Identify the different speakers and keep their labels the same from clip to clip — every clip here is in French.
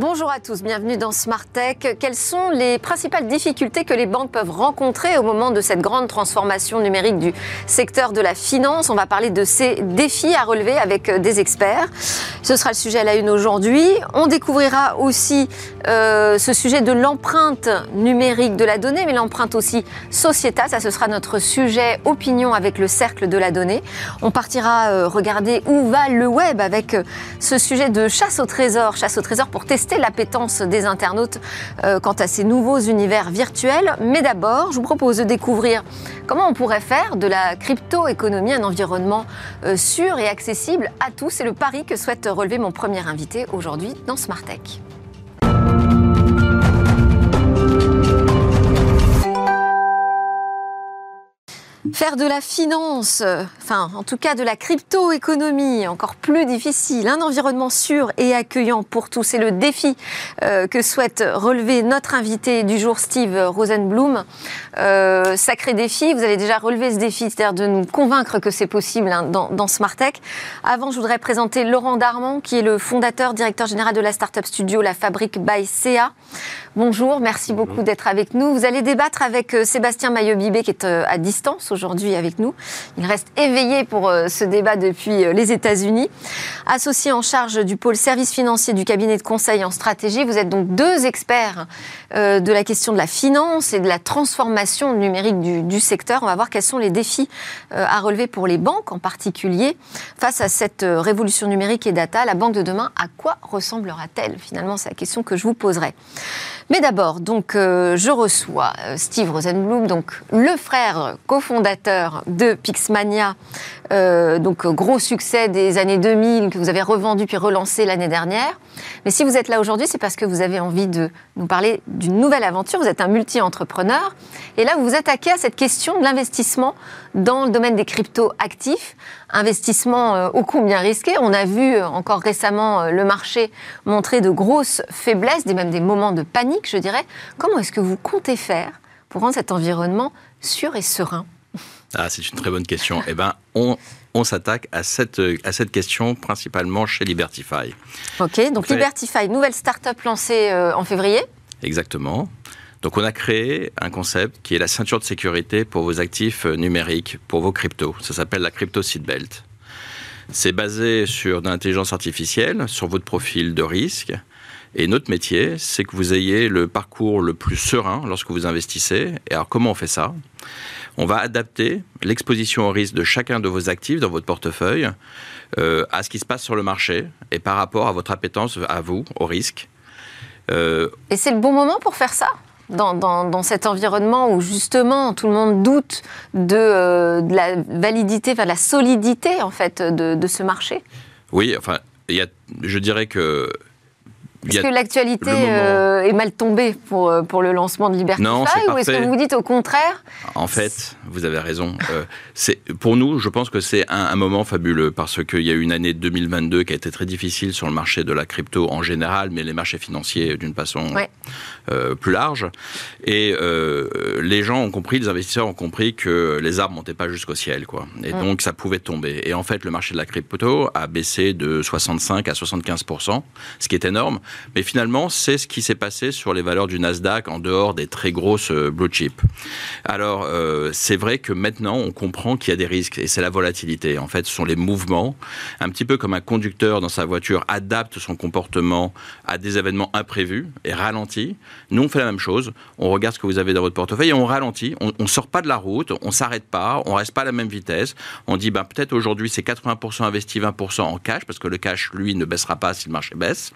Speaker 1: Bonjour à tous, bienvenue dans Smart Tech. Quelles sont les principales difficultés que les banques peuvent rencontrer au moment de cette grande transformation numérique du secteur de la finance? On va parler de ces défis à relever avec des experts. Ce sera le sujet à la une aujourd'hui. On découvrira aussi euh, ce sujet de l'empreinte numérique de la donnée, mais l'empreinte aussi sociétale. Ça, ce sera notre sujet opinion avec le cercle de la donnée. On partira euh, regarder où va le web avec euh, ce sujet de chasse au trésor, chasse au trésor pour tester l'appétence des internautes euh, quant à ces nouveaux univers virtuels. Mais d'abord, je vous propose de découvrir comment on pourrait faire de la crypto-économie un environnement euh, sûr et accessible à tous. C'est le pari que souhaite relever mon premier invité aujourd'hui dans Smart Tech. Faire de la finance, enfin en tout cas de la crypto-économie, encore plus difficile, un environnement sûr et accueillant pour tous, c'est le défi euh, que souhaite relever notre invité du jour, Steve Rosenblum. Euh, sacré défi, vous avez déjà relevé ce défi, c'est-à-dire de nous convaincre que c'est possible hein, dans, dans Smartech. Avant, je voudrais présenter Laurent Darmon, qui est le fondateur, directeur général de la startup studio La Fabrique by CA. Bonjour, merci beaucoup d'être avec nous. Vous allez débattre avec euh, Sébastien Maillot-Bibé qui est euh, à distance aujourd'hui avec nous. Il reste éveillé pour euh, ce débat depuis les États-Unis. Associé en charge du pôle service financier du cabinet de conseil en stratégie, vous êtes donc deux experts de la question de la finance et de la transformation numérique du secteur. On va voir quels sont les défis à relever pour les banques en particulier face à cette révolution numérique et data. La banque de demain, à quoi ressemblera-t-elle? Finalement, c'est la question que je vous poserai. Mais d'abord, donc, euh, je reçois euh, Steve Rosenblum, donc le frère cofondateur de Pixmania, euh, donc gros succès des années 2000 que vous avez revendu puis relancé l'année dernière. Mais si vous êtes là aujourd'hui, c'est parce que vous avez envie de nous parler d'une nouvelle aventure. Vous êtes un multi-entrepreneur et là vous vous attaquez à cette question de l'investissement dans le domaine des crypto actifs, investissement euh, ô combien risqué. On a vu euh, encore récemment le marché montrer de grosses faiblesses, même des moments de panique, je dirais. Comment est-ce que vous comptez faire pour rendre cet environnement sûr et serein?
Speaker 2: Ah, c'est une très bonne question. Eh ben, on, on s'attaque à cette, à cette question principalement chez Libertify.
Speaker 1: Ok, donc Libertify, nouvelle start-up lancée euh, en février
Speaker 2: Exactement. Donc on a créé un concept qui est la ceinture de sécurité pour vos actifs euh, numériques, pour vos cryptos. Ça s'appelle la crypto seatbelt. C'est basé sur l'intelligence artificielle, sur votre profil de risque. Et notre métier, c'est que vous ayez le parcours le plus serein lorsque vous investissez. Et alors comment on fait ça? On va adapter l'exposition au risque de chacun de vos actifs dans votre portefeuille euh, à ce qui se passe sur le marché et par rapport à votre appétence à vous, au risque.
Speaker 1: Euh, et c'est le bon moment pour faire ça? Dans, cet environnement où justement tout le monde doute de, euh, la validité, enfin de la solidité en fait de, de ce marché?
Speaker 2: Oui, enfin, y a, je dirais que
Speaker 1: est-ce que l'actualité euh, est mal tombée pour, euh, pour le lancement de Libertify non, ou est-ce que vous vous dites au contraire
Speaker 2: En fait, vous avez raison. Euh, c'est pour nous, je pense que c'est un, moment fabuleux parce qu'il y a eu une année 2022 qui a été très difficile sur le marché de la crypto en général, mais les marchés financiers d'une façon plus large. Et les gens ont compris, les investisseurs ont compris que les arbres montaient pas jusqu'au ciel, quoi. Et mm. donc ça pouvait tomber. Et en fait, le marché de la crypto a baissé de 65 à 75 ce qui est énorme. Mais finalement, c'est ce qui s'est passé sur les valeurs du Nasdaq en dehors des très grosses euh, blue chips. Alors, euh, c'est vrai que maintenant, on comprend qu'il y a des risques et c'est la volatilité. En fait, ce sont les mouvements, un petit peu comme un conducteur dans sa voiture adapte son comportement à des événements imprévus et ralentit. Nous, on fait la même chose. On regarde ce que vous avez dans votre portefeuille et on ralentit. On, ne sort pas de la route, on s'arrête pas, on reste pas à la même vitesse. On dit, ben, peut-être aujourd'hui, c'est 80% investi, 20% en cash, parce que le cash, lui, ne baissera pas si le marché baisse.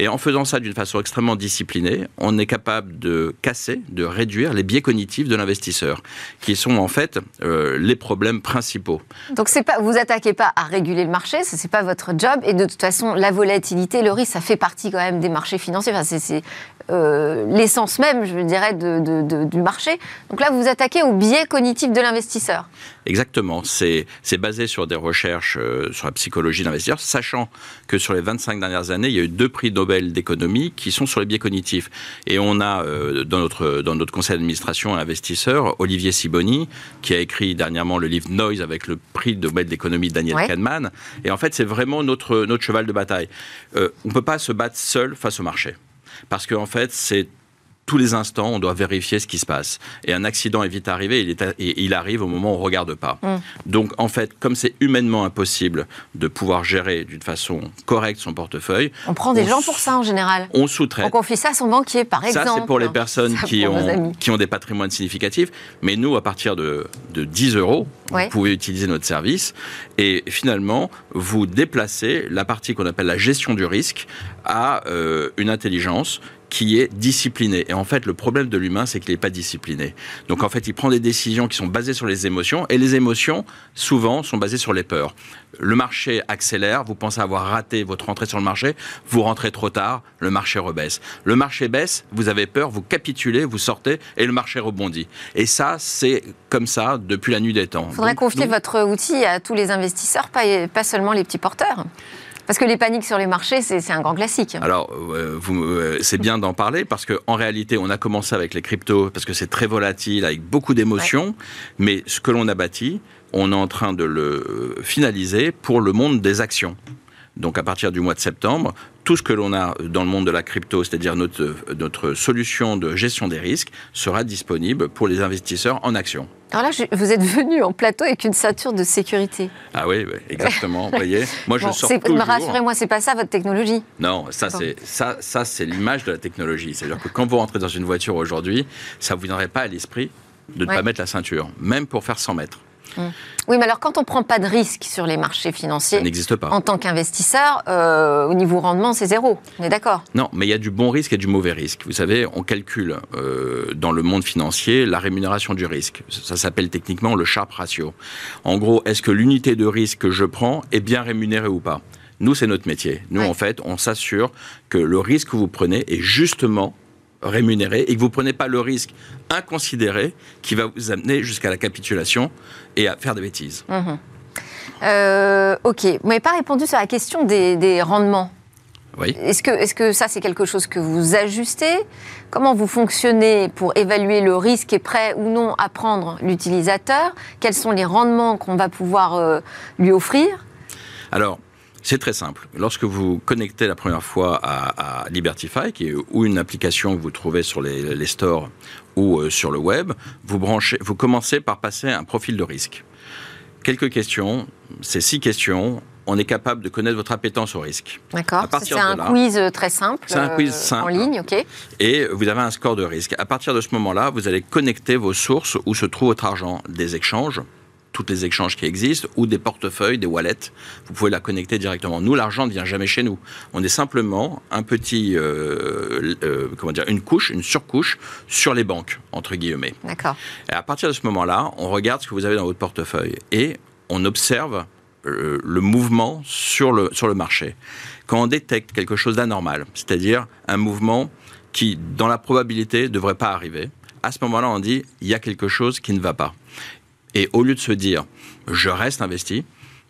Speaker 2: Et en faisant ça d'une façon extrêmement disciplinée, on est capable de casser, de réduire les biais cognitifs de l'investisseur, qui sont en fait euh, les problèmes principaux.
Speaker 1: Donc pas, vous attaquez pas à réguler le marché, ce n'est pas votre job. Et de toute façon, la volatilité, le risque, ça fait partie quand même des marchés financiers. Enfin, c'est euh, l'essence même, je dirais, du marché. Donc là, vous vous attaquez au biais cognitif de l'investisseur.
Speaker 2: Exactement. C'est basé sur des recherches euh, sur la psychologie d'investisseurs, sachant que sur les 25 dernières années, il y a eu deux prix Nobel d'économie qui sont sur les biais cognitifs. Et on a euh, dans, notre, dans notre conseil d'administration un investisseur, Olivier Siboni, qui a écrit dernièrement le livre Noise avec le prix Nobel d'économie de Daniel Kahneman. Et en fait, c'est vraiment notre, notre cheval de bataille. Euh, on ne peut pas se battre seul face au marché. Parce qu'en en fait, c'est tous les instants, on doit vérifier ce qui se passe. Et un accident est vite arrivé, il, est il arrive au moment où on ne regarde pas. Mm. Donc, en fait, comme c'est humainement impossible de pouvoir gérer d'une façon correcte son portefeuille...
Speaker 1: On prend des gens pour ça, en général.
Speaker 2: On sous-traite.
Speaker 1: On confie ça à son banquier, par exemple.
Speaker 2: Ça, c'est pour les personnes qui ont, qui ont des patrimoines significatifs. Mais nous, à partir de, de 10 euros, vous pouvez utiliser notre service. Et finalement, vous déplacez la partie qu'on appelle la gestion du risque à euh, une intelligence qui est discipliné. Et en fait, le problème de l'humain, c'est qu'il n'est pas discipliné. Donc en fait, il prend des décisions qui sont basées sur les émotions, et les émotions, souvent, sont basées sur les peurs. Le marché accélère, vous pensez avoir raté votre entrée sur le marché, vous rentrez trop tard, le marché rebaisse. Le marché baisse, vous avez peur, vous capitulez, vous sortez, et le marché rebondit. Et ça, c'est comme ça depuis la nuit des temps.
Speaker 1: Il faudrait confier votre outil à tous les investisseurs, pas, pas seulement les petits porteurs. Parce que les paniques sur les marchés, c'est un grand classique.
Speaker 2: Alors, euh, euh, c'est bien d'en parler parce qu'en réalité, on a commencé avec les cryptos parce que c'est très volatile, avec beaucoup d'émotions. Mais ce que l'on a bâti, on est en train de le finaliser pour le monde des actions. Donc à partir du mois de septembre, tout ce que l'on a dans le monde de la crypto, c'est-à-dire notre, notre solution de gestion des risques, sera disponible pour les investisseurs en actions.
Speaker 1: Alors là, vous êtes venu en plateau avec une ceinture de sécurité.
Speaker 2: Ah oui, exactement. vous voyez, moi je sors toujours.
Speaker 1: Rassurez-moi, c'est pas ça votre technologie.
Speaker 2: Non, ça c'est ça, ça c'est l'image de la technologie. C'est-à-dire que quand vous rentrez dans une voiture aujourd'hui, ça vous viendrait pas à l'esprit de ne pas mettre la ceinture, même pour faire 100 mètres.
Speaker 1: Oui, mais alors quand on ne prend pas de risque sur les marchés financiers,
Speaker 2: n'existe pas.
Speaker 1: En tant qu'investisseur, euh, au niveau rendement, c'est zéro. On est d'accord?
Speaker 2: Non, mais il y a du bon risque et du mauvais risque. Vous savez, on calcule euh, dans le monde financier la rémunération du risque. Ça, s'appelle techniquement le Sharpe ratio. En gros, est-ce que l'unité de risque que je prends est bien rémunérée ou pas? Nous, c'est notre métier. Nous, en fait, on s'assure que le risque que vous prenez est justement rémunéré et que vous ne prenez pas le risque inconsidéré qui va vous amener jusqu'à la capitulation et à faire des bêtises.
Speaker 1: Mhm. Euh, ok, vous n'avez pas répondu sur la question des, rendements.
Speaker 2: Oui.
Speaker 1: Est-ce que, est que ça, c'est quelque chose que vous ajustez? Comment vous fonctionnez pour évaluer le risque et prêt ou non à prendre l'utilisateur? Quels sont les rendements qu'on va pouvoir euh, lui offrir?
Speaker 2: Alors, c'est très simple. Lorsque vous connectez la première fois à, Libertify, qui est ou une application que vous trouvez sur les, stores ou euh, sur le web, vous, branchez, vous commencez par passer un profil de risque. Quelques questions, ces six questions, on est capable de connaître votre appétence au risque.
Speaker 1: D'accord. C'est un quiz très simple.
Speaker 2: C'est un quiz simple.
Speaker 1: En ligne, ok.
Speaker 2: Et vous avez un score de risque. À partir de ce moment-là, vous allez connecter vos sources où se trouve votre argent, des échanges, toutes les échanges qui existent, ou des portefeuilles, des wallets. Vous pouvez la connecter directement. Nous, l'argent ne vient jamais chez nous. On est simplement un petit, euh, euh, comment dire, une couche, une surcouche sur les banques, entre guillemets.
Speaker 1: D'accord.
Speaker 2: Et à partir de ce moment-là, on regarde ce que vous avez dans votre portefeuille et on observe euh, le mouvement sur le, sur le marché. Quand on détecte quelque chose d'anormal, c'est-à-dire un mouvement qui, dans la probabilité, ne devrait pas arriver, à ce moment-là, on dit il y a quelque chose qui ne va pas. Et au lieu de se dire, je reste investi,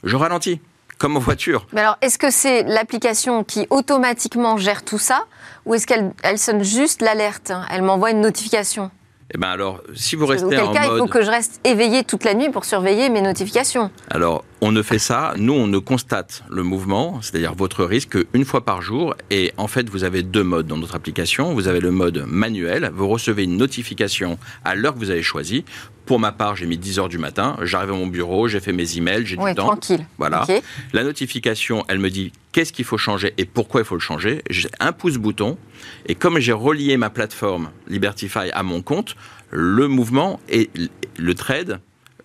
Speaker 2: je ralentis, comme en voiture.
Speaker 1: Mais alors, est-ce que c'est l'application qui automatiquement gère tout ça ou est-ce qu'elle elle sonne juste l'alerte Elle m'envoie une notification?
Speaker 2: Eh bien alors, si vous restez en
Speaker 1: cas, il faut que je reste éveillé toute la nuit pour surveiller mes notifications.
Speaker 2: Alors, on ne fait ça. Nous, on ne constate le mouvement, c'est-à-dire votre risque, une fois par jour. Et en fait, vous avez deux modes dans notre application. Vous avez le mode manuel. Vous recevez une notification à l'heure que vous avez choisie. Pour ma part, j'ai mis 10 heures du matin. J'arrive à mon bureau, j'ai fait mes emails, j'ai
Speaker 1: du
Speaker 2: temps.
Speaker 1: tranquille.
Speaker 2: Voilà. La notification, elle me dit qu'est-ce qu'il faut changer et pourquoi il faut le changer. J'ai un pouce bouton. Et comme j'ai relié ma plateforme Libertify à mon compte, le mouvement et le trade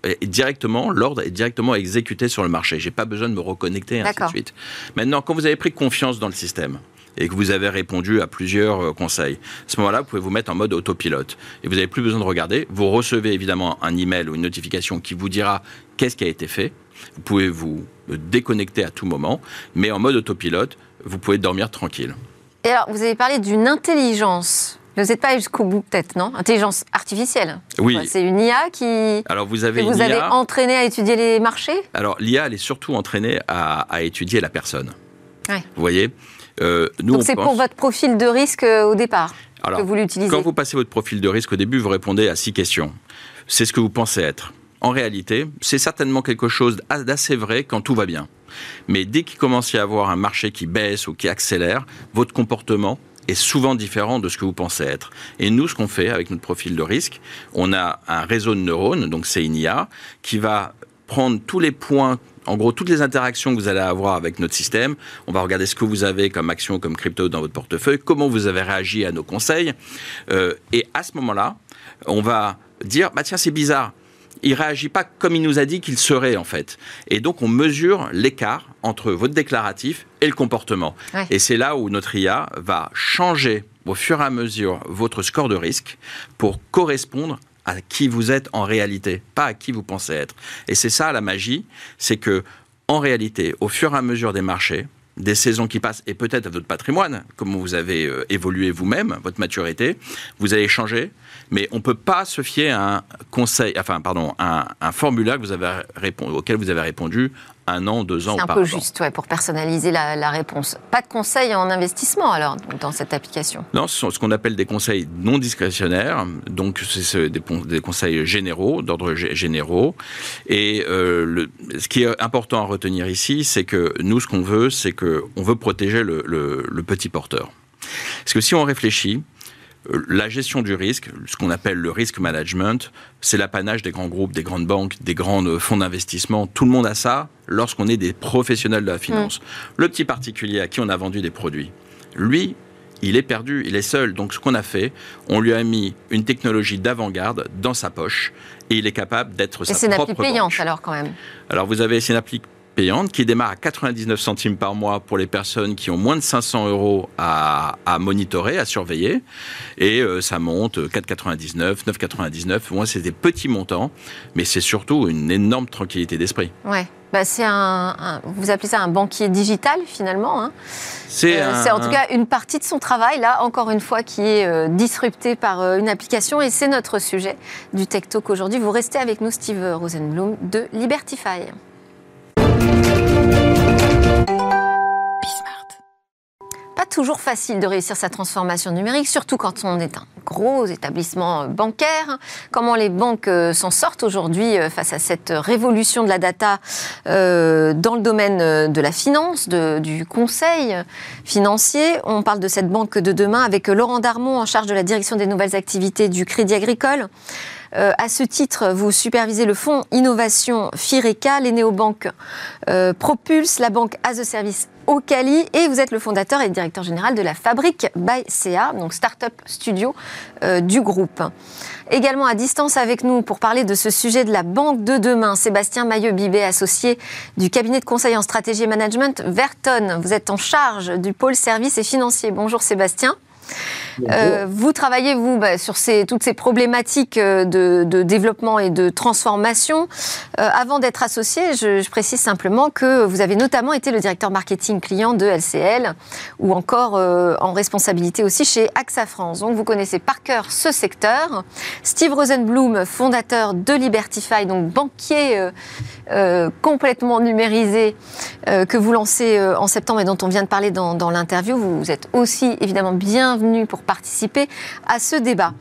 Speaker 2: est directement, l'ordre est directement exécuté sur le marché. J'ai pas besoin de me reconnecter, ainsi de suite. Maintenant, quand vous avez pris confiance dans le système, et que vous avez répondu à plusieurs euh, conseils. À ce moment-là, vous pouvez vous mettre en mode autopilote. Et vous n'avez plus besoin de regarder. Vous recevez évidemment un email ou une notification qui vous dira qu'est-ce qui a été fait. Vous pouvez vous déconnecter à tout moment. Mais en mode autopilote, vous pouvez dormir tranquille.
Speaker 1: Et alors, vous avez parlé d'une intelligence Vous n'êtes pas jusqu'au bout, peut-être, non? Intelligence artificielle.
Speaker 2: Oui.
Speaker 1: C'est une IA qui.
Speaker 2: Alors vous avez.
Speaker 1: Que vous avez entraîné à étudier les marchés?
Speaker 2: Alors l'IA, elle est surtout entraînée à, étudier la personne.
Speaker 1: Ouais.
Speaker 2: Vous voyez?
Speaker 1: Euh, nous, Donc c'est pour votre profil de risque euh, au départ
Speaker 2: Alors,
Speaker 1: que vous l'utilisez.
Speaker 2: Quand vous passez votre profil de risque au début, vous répondez à six questions. C'est ce que vous pensez être. En réalité, c'est certainement quelque chose d'assez vrai quand tout va bien. Mais dès qu'il commence à y avoir un marché qui baisse ou qui accélère, votre comportement est souvent différent de ce que vous pensez être. Et nous, ce qu'on fait avec notre profil de risque, on a un réseau de neurones, donc c'est une IA, qui va prendre tous les points en gros, toutes les interactions que vous allez avoir avec notre système, on va regarder ce que vous avez comme action, comme crypto dans votre portefeuille, comment vous avez réagi à nos conseils. Euh, et à ce moment-là, on va dire, bah tiens, c'est bizarre il réagit pas comme il nous a dit qu'il serait en fait. Et donc on mesure l'écart entre votre déclaratif et le comportement. Et c'est là où notre IA va changer au fur et à mesure votre score de risque pour correspondre à qui vous êtes en réalité, pas à qui vous pensez être. Et c'est ça la magie, c'est que en réalité, au fur et à mesure des marchés, des saisons qui passent et peut-être à votre patrimoine, comme vous avez euh, évolué vous-même, votre maturité, vous allez changer, mais on ne peut pas se fier à un conseil, enfin, pardon, un, un formulaire auquel vous avez répondu un an, deux ans.
Speaker 1: C'est un peu juste, ouais, pour personnaliser la, réponse. Pas de conseils en investissement alors dans cette application.
Speaker 2: Non, ce sont ce qu'on appelle des conseils non discrétionnaires. Donc c'est des, des, conseils généraux, d'ordre généraux. Et euh, le, ce qui est important à retenir ici, c'est que nous, ce qu'on veut, c'est que on veut protéger le, le petit porteur. Parce que si on réfléchit, la gestion du risque, ce qu'on appelle le risk management, c'est l'apanage des grands groupes, des grandes banques, des grands euh, fonds d'investissement. Tout le monde a ça lorsqu'on est des professionnels de la finance. Mm. Le petit particulier à qui on a vendu des produits, lui, il est perdu, il est seul. Donc ce qu'on a fait, on lui a mis une technologie d'avant-garde dans sa poche et il est capable d'être sa propre
Speaker 1: Et c'est une appli payante alors quand même.
Speaker 2: Alors vous avez, c'est une appli payante qui démarre à 99 centimes par mois pour les personnes qui ont moins de 500 euros à, monitorer, à surveiller. Et euh, ça monte 4,99, 9,99. Moi, c'est des petits montants, mais c'est surtout une énorme tranquillité d'esprit.
Speaker 1: Ouais. Bah, c'est un, vous appelez ça un banquier digital finalement. Hein. Euh, c'est en tout cas une partie de son travail, là, encore une fois, qui est euh, disruptée par une application. Et c'est notre sujet du Tech Talk aujourd'hui. Vous restez avec nous, Steve Rosenblum de Libertify. Toujours facile de réussir sa transformation numérique, surtout quand on est un gros établissement bancaire. Comment les banques euh, s'en sortent aujourd'hui euh, face à cette révolution de la data euh, dans le domaine de la finance, du conseil financier? On parle de cette banque de demain avec Laurent Darmon en charge de la direction des nouvelles activités du Crédit Agricole. Euh, à ce titre, vous supervisez le fonds Innovation FIRECA, les néobanques euh, propulsent la banque as a service Ocali et vous êtes le fondateur et directeur général de la Fabrique by CA, donc start-up studio euh, du groupe. Également à distance avec nous pour parler de ce sujet de la banque de demain, Sébastien Maillot-Bibet, associé du cabinet de conseil en stratégie et management Verton. Vous êtes en charge du pôle services et financiers. Bonjour Sébastien. Euh, vous travaillez, vous, bah, sur ces, toutes ces problématiques euh, de, développement et de transformation. Euh, avant d'être associé, je, précise simplement que vous avez notamment été le directeur marketing client de LCL ou encore en responsabilité aussi chez AXA France. Donc vous connaissez par cœur ce secteur. Steve Rosenblum, fondateur de Libertify, donc banquier complètement numérisé que vous lancez en septembre et dont on vient de parler dans, dans l'interview. Vous êtes aussi évidemment bienvenu pour participer à ce débat.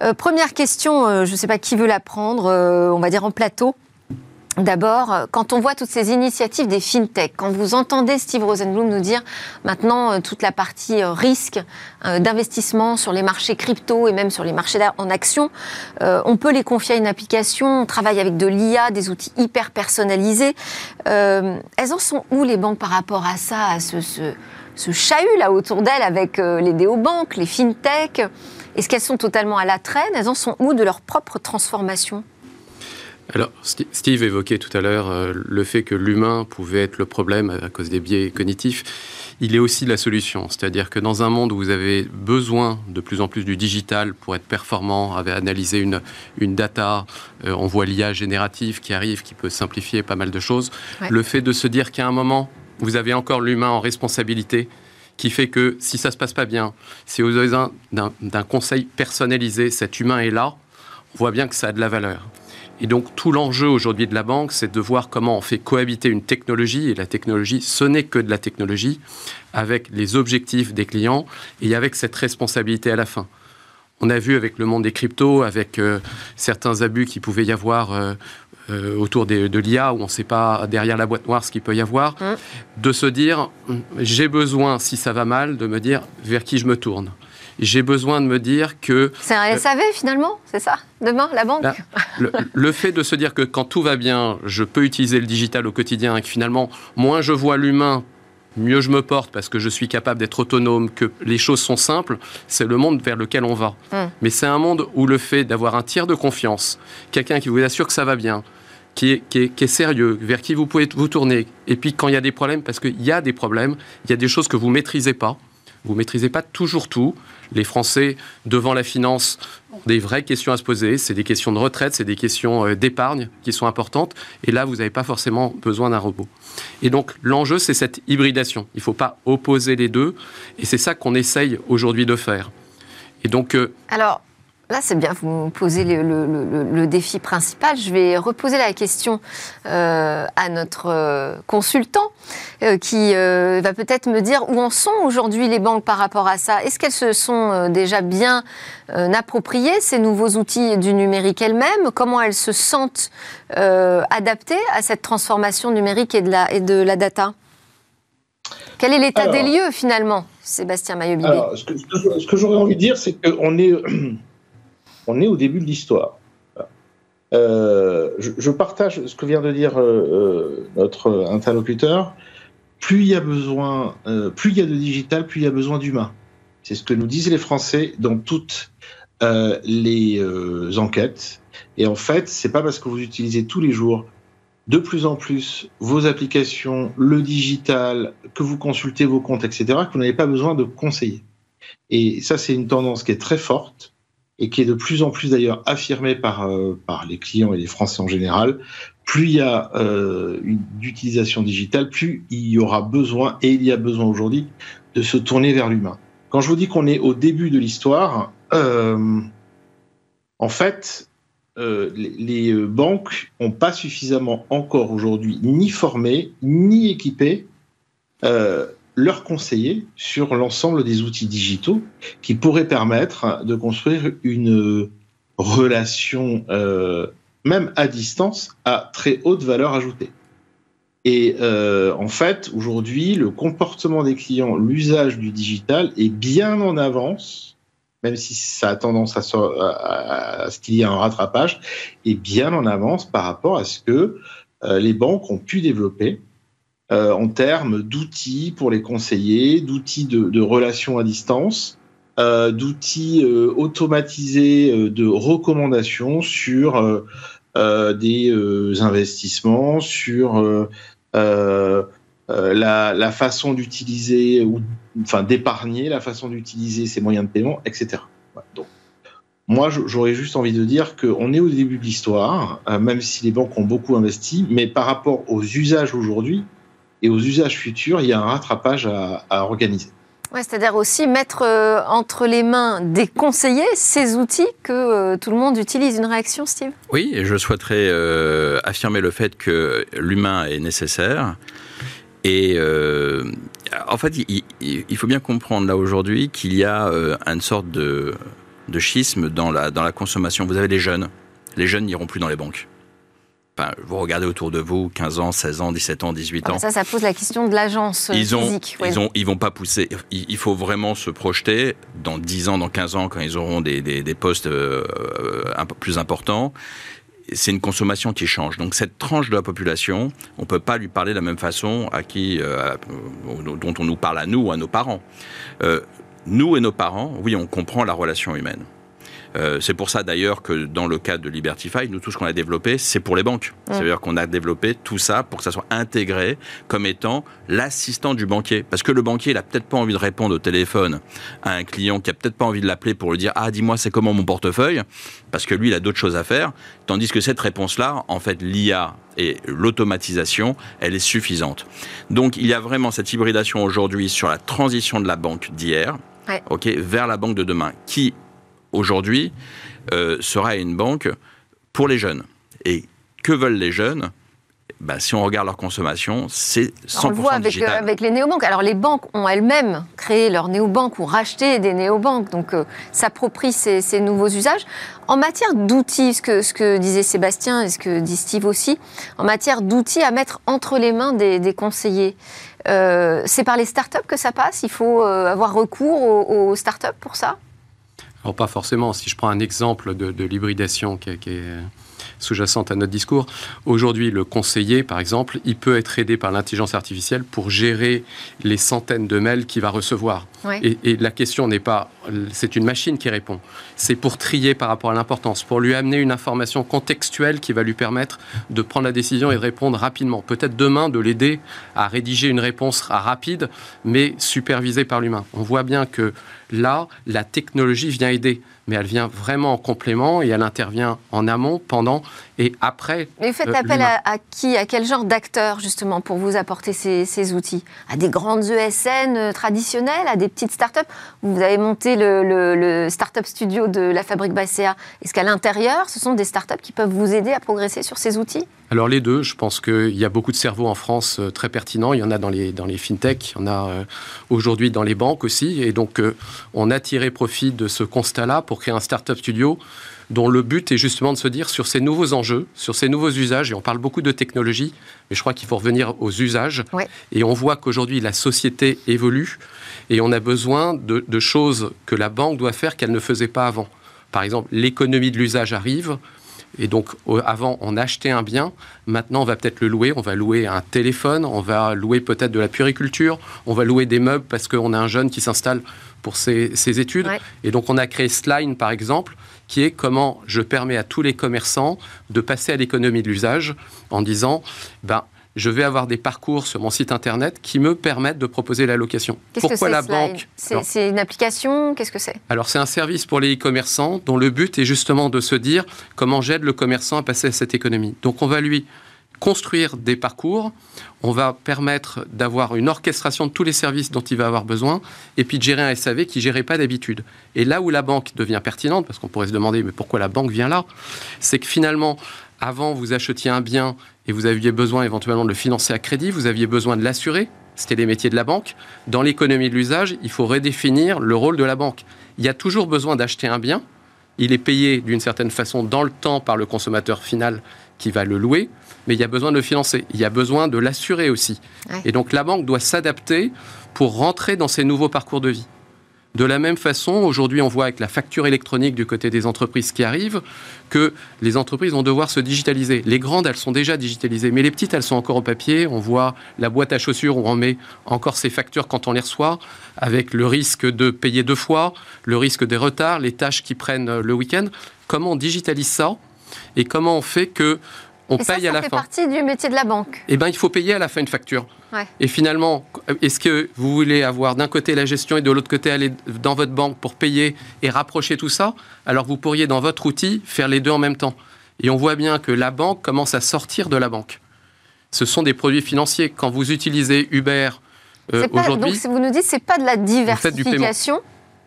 Speaker 1: Euh, première question, euh, je ne sais pas qui veut la prendre, euh, on va dire en plateau. D'abord, quand on voit toutes ces initiatives des fintech, quand vous entendez Steve Rosenblum nous dire maintenant toute la partie risque d'investissement sur les marchés crypto et même sur les marchés en action, on peut les confier à une application, on travaille avec de l'IA, des outils hyper personnalisés. elles en sont où les banques par rapport à ça, à ce ce chahut là autour d'elles avec euh, les déobanques, les fintech Est-ce qu'elles sont totalement à la traîne? Elles en sont où de leur propre transformation?
Speaker 3: Alors, Steve évoquait tout à l'heure euh, le fait que l'humain pouvait être le problème à cause des biais cognitifs. Il est aussi la solution. C'est-à-dire que dans un monde où vous avez besoin de plus en plus du digital pour être performant, avec analyser une, une data, euh, on voit l'IA générative qui arrive, qui peut simplifier pas mal de choses. Le fait de se dire qu'à un moment, vous avez encore l'humain en responsabilité. qui fait que si ça se passe pas bien, si vous avez d'un conseil personnalisé, cet humain est là, on voit bien que ça a de la valeur. Et donc tout l'enjeu aujourd'hui de la banque, c'est de voir comment on fait cohabiter une technologie, et la technologie, ce n'est que de la technologie, avec les objectifs des clients et avec cette responsabilité à la fin. On a vu avec le monde des cryptos, avec euh, certains abus qui pouvaient y avoir euh, euh, autour de l'IA, où on ne sait pas derrière la boîte noire ce qu'il peut y avoir, mmh. de se dire, j'ai besoin, si ça va mal, de me dire vers qui je me tourne j'ai besoin de me dire que...
Speaker 1: C'est un euh, SAV finalement, c'est ça Demain, la banque
Speaker 3: le, fait de se dire que quand tout va bien, je peux utiliser le digital au quotidien et que finalement, moins je vois l'humain, mieux je me porte parce que je suis capable d'être autonome, que les choses sont simples, c'est le monde vers lequel on va. Hmm. Mais c'est un monde où le fait d'avoir un tiers de confiance, quelqu'un qui vous assure que ça va bien, qui est, sérieux, vers qui vous pouvez vous tourner, et puis quand il y a des problèmes, parce qu'il y a des problèmes, il y a des choses que vous maîtrisez pas, vous maîtrisez pas toujours tout, les Français, devant la finance, ont des vraies questions à se poser. C'est des questions de retraite, c'est des questions euh, d'épargne qui sont importantes. Et là, vous n'avez pas forcément besoin d'un robot. Et donc, l'enjeu, c'est cette hybridation. Il ne faut pas opposer les deux. Et c'est ça qu'on essaye aujourd'hui de faire.
Speaker 1: Et donc. Euh, Alors, Là, c'est bien, vous me posez le, défi principal. Je vais reposer la question euh, à notre euh, consultant euh, qui va peut-être me dire où en sont aujourd'hui les banques par rapport à ça. Est-ce qu'elles se sont déjà bien appropriées, ces nouveaux outils du numérique elles-mêmes? Comment elles se sentent adaptées à cette transformation numérique et de la, et de la data? Quel est l'état des lieux finalement, Sébastien maillot
Speaker 4: Ce que, ce que j'aurais envie de dire, c'est qu'on est, on est au début de l'histoire. Euh, je, partage ce que vient de dire euh, euh, notre interlocuteur. Plus il y a besoin, plus il y a de digital, plus il y a besoin d'humain. C'est ce que nous disent les Français dans toutes les enquêtes. Et en fait, c'est pas parce que vous utilisez tous les jours de plus en plus vos applications, le digital, que vous consultez vos comptes, etc., que vous n'avez pas besoin de conseiller. Et ça, c'est une tendance qui est très forte et qui est de plus en plus d'ailleurs affirmé par, euh, par les clients et les Français en général, plus il y a euh, d'utilisation digitale, plus il y aura besoin, et il y a besoin aujourd'hui, de se tourner vers l'humain. Quand je vous dis qu'on est au début de l'histoire, euh, en fait, euh, les, les, banques n'ont pas suffisamment encore aujourd'hui ni formé, ni équipé euh, leur conseiller sur l'ensemble des outils digitaux qui pourraient permettre de construire une relation, euh, même à distance, à très haute valeur ajoutée. Et euh, en fait, aujourd'hui, le comportement des clients, l'usage du digital est bien en avance, même si ça a tendance à, ce qu'il y ait un rattrapage, est bien en avance par rapport à ce que euh, les banques ont pu développer euh, en termes d'outils pour les conseiller, d'outils de, relations à distance, euh, d'outils euh, automatisés de recommandations sur des investissements, sur la, façon d'utiliser enfin d'épargner, la façon d'utiliser ces moyens de paiement, etc. Donc, moi, j'aurais juste envie de dire qu'on est au début de l'histoire, même si les banques ont beaucoup investi, mais par rapport aux usages aujourd'hui, et aux usages futurs, il y a un rattrapage à, organiser.
Speaker 1: Ouais, C'est-à-dire aussi mettre euh, entre les mains des conseillers ces outils que euh, tout le monde utilise. Une réaction, Steve?
Speaker 2: Oui, et je souhaiterais euh, affirmer le fait que l'humain est nécessaire. Et en fait, il, faut bien comprendre là aujourd'hui qu'il y a une sorte de, de schisme dans la, dans la consommation. Vous avez les jeunes. Les jeunes n'iront plus dans les banques vous regardez autour de vous, 15 ans, 16 ans, 17 ans, 18 ans.
Speaker 1: Ça, ça pose la question de l'agence ils
Speaker 2: physique. Ils, ont, ils vont pas pousser. Il, faut vraiment se projeter dans 10 ans, dans 15 ans, quand ils auront des, des, postes euh, un peu plus importants. C'est une consommation qui change. Donc cette tranche de la population, on peut pas lui parler de la même façon à qui, euh, dont on nous parle à nous ou à nos parents. Euh, nous et nos parents, oui, on comprend la relation humaine. Euh, c'est pour ça d'ailleurs que dans le cas de Libertify, nous tout ce qu'on a développé, c'est pour les banques. C'est-à-dire qu'on a développé tout ça pour que ça soit intégré comme étant l'assistant du banquier. Parce que le banquier, il a peut-être pas envie de répondre au téléphone à un client qui a peut-être pas envie de l'appeler pour lui dire ah dis-moi c'est comment mon portefeuille, parce que lui il a d'autres choses à faire. Tandis que cette réponse-là, en fait, l'IA et l'automatisation, elle est suffisante. Donc il y a vraiment cette hybridation aujourd'hui sur la transition de la banque d'hier, ok, vers la banque de demain, qui aujourd'hui euh, sera une banque pour les jeunes. Et que veulent les jeunes? Bah, si on regarde leur consommation, c'est 100%
Speaker 1: On le voit avec,
Speaker 2: euh,
Speaker 1: avec, les néobanques. Alors les banques ont elles-mêmes créé leurs néobanques ou racheté des néobanques, donc euh, s'approprient ces, ces, nouveaux usages. En matière d'outils, ce que, ce que disait Sébastien et ce que dit Steve aussi, en matière d'outils à mettre entre les mains des, des conseillers, euh, c'est par les startups que ça passe? Il faut euh, avoir recours aux, aux startups pour ça?
Speaker 3: Alors pas forcément. Si je prends un exemple de, l'hybridation qui est sous-jacente à notre discours. Aujourd'hui, le conseiller, par exemple, il peut être aidé par l'intelligence artificielle pour gérer les centaines de mails qu'il va recevoir. Et, et, la question n'est pas, c'est une machine qui répond. C'est pour trier par rapport à l'importance, pour lui amener une information contextuelle qui va lui permettre de prendre la décision et de répondre rapidement. Peut-être demain de l'aider à rédiger une réponse rapide, mais supervisée par l'humain. On voit bien que là, la technologie vient aider mais elle vient vraiment en complément et elle intervient en amont, pendant et après.
Speaker 1: Mais vous faites euh, appel à, à, qui À quel genre d'acteurs, justement, pour vous apporter ces, ces, outils? À des grandes ESN euh, traditionnelles À des petites startups Vous avez monté le, startup studio de la Fabrique Bacea. Est-ce qu'à l'intérieur, ce sont des startups qui peuvent vous aider à progresser sur ces outils?
Speaker 3: Alors les deux, je pense qu'il y a beaucoup de cerveaux en France euh, très pertinents. Il y en a dans les, dans fintechs, il y en a euh, aujourd'hui dans les banques aussi. Et donc euh, on a tiré profit de ce constat-là pour créer un startup studio dont le but est justement de se dire sur ces nouveaux enjeux, sur ces nouveaux usages, et on parle beaucoup de technologie, mais je crois qu'il faut revenir aux usages.
Speaker 1: Ouais.
Speaker 3: Et on voit qu'aujourd'hui la société évolue et on a besoin de, de choses que la banque doit faire qu'elle ne faisait pas avant. Par exemple, l'économie de l'usage arrive. Et donc, avant, on achetait un bien. Maintenant, on va peut-être le louer. On va louer un téléphone. On va louer peut-être de la puriculture. On va louer des meubles parce qu'on a un jeune qui s'installe pour ses, ses études.
Speaker 1: Ouais.
Speaker 3: Et donc, on a créé Sline, par exemple, qui est comment je permets à tous les commerçants de passer à l'économie de l'usage en disant, ben, je vais avoir des parcours sur mon site internet qui me permettent de proposer la location.
Speaker 1: Pourquoi la
Speaker 3: banque?
Speaker 1: C'est une application? Qu'est-ce que c'est?
Speaker 3: Alors c'est un service pour les e-commerçants dont le but est justement de se dire comment j'aide le commerçant à passer à cette économie. Donc on va lui construire des parcours, on va permettre d'avoir une orchestration de tous les services dont il va avoir besoin, et puis de gérer un SAV qui ne gérait pas d'habitude. Et là où la banque devient pertinente, parce qu'on pourrait se demander mais pourquoi la banque vient là, c'est que finalement, avant vous achetiez un bien et vous aviez besoin éventuellement de le financer à crédit, vous aviez besoin de l'assurer, c'était les métiers de la banque. Dans l'économie de l'usage, il faut redéfinir le rôle de la banque. Il y a toujours besoin d'acheter un bien, il est payé d'une certaine façon dans le temps par le consommateur final qui va le louer, mais il y a besoin de le financer, il y a besoin de l'assurer aussi.
Speaker 1: Ouais.
Speaker 3: Et donc la banque doit s'adapter pour rentrer dans ces nouveaux parcours de vie. De la même façon, aujourd'hui, on voit avec la facture électronique du côté des entreprises qui arrivent que les entreprises vont devoir se digitaliser. Les grandes, elles sont déjà digitalisées, mais les petites, elles sont encore au papier. On voit la boîte à chaussures où on met encore ces factures quand on les reçoit, avec le risque de payer deux fois, le risque des retards, les tâches qui prennent le week-end. Comment on digitalise ça et comment on fait que on
Speaker 1: et
Speaker 3: paye
Speaker 1: ça
Speaker 3: à la
Speaker 1: fait
Speaker 3: fin.
Speaker 1: partie du métier de la banque.
Speaker 3: Eh ben, il faut payer à la fin une facture.
Speaker 1: Ouais.
Speaker 3: Et finalement, est-ce que vous voulez avoir d'un côté la gestion et de l'autre côté aller dans votre banque pour payer et rapprocher tout ça? Alors vous pourriez dans votre outil faire les deux en même temps. Et on voit bien que la banque commence à sortir de la banque. Ce sont des produits financiers. Quand vous utilisez Uber euh, aujourd'hui,
Speaker 1: Donc, vous nous dites, c'est pas de la diversification,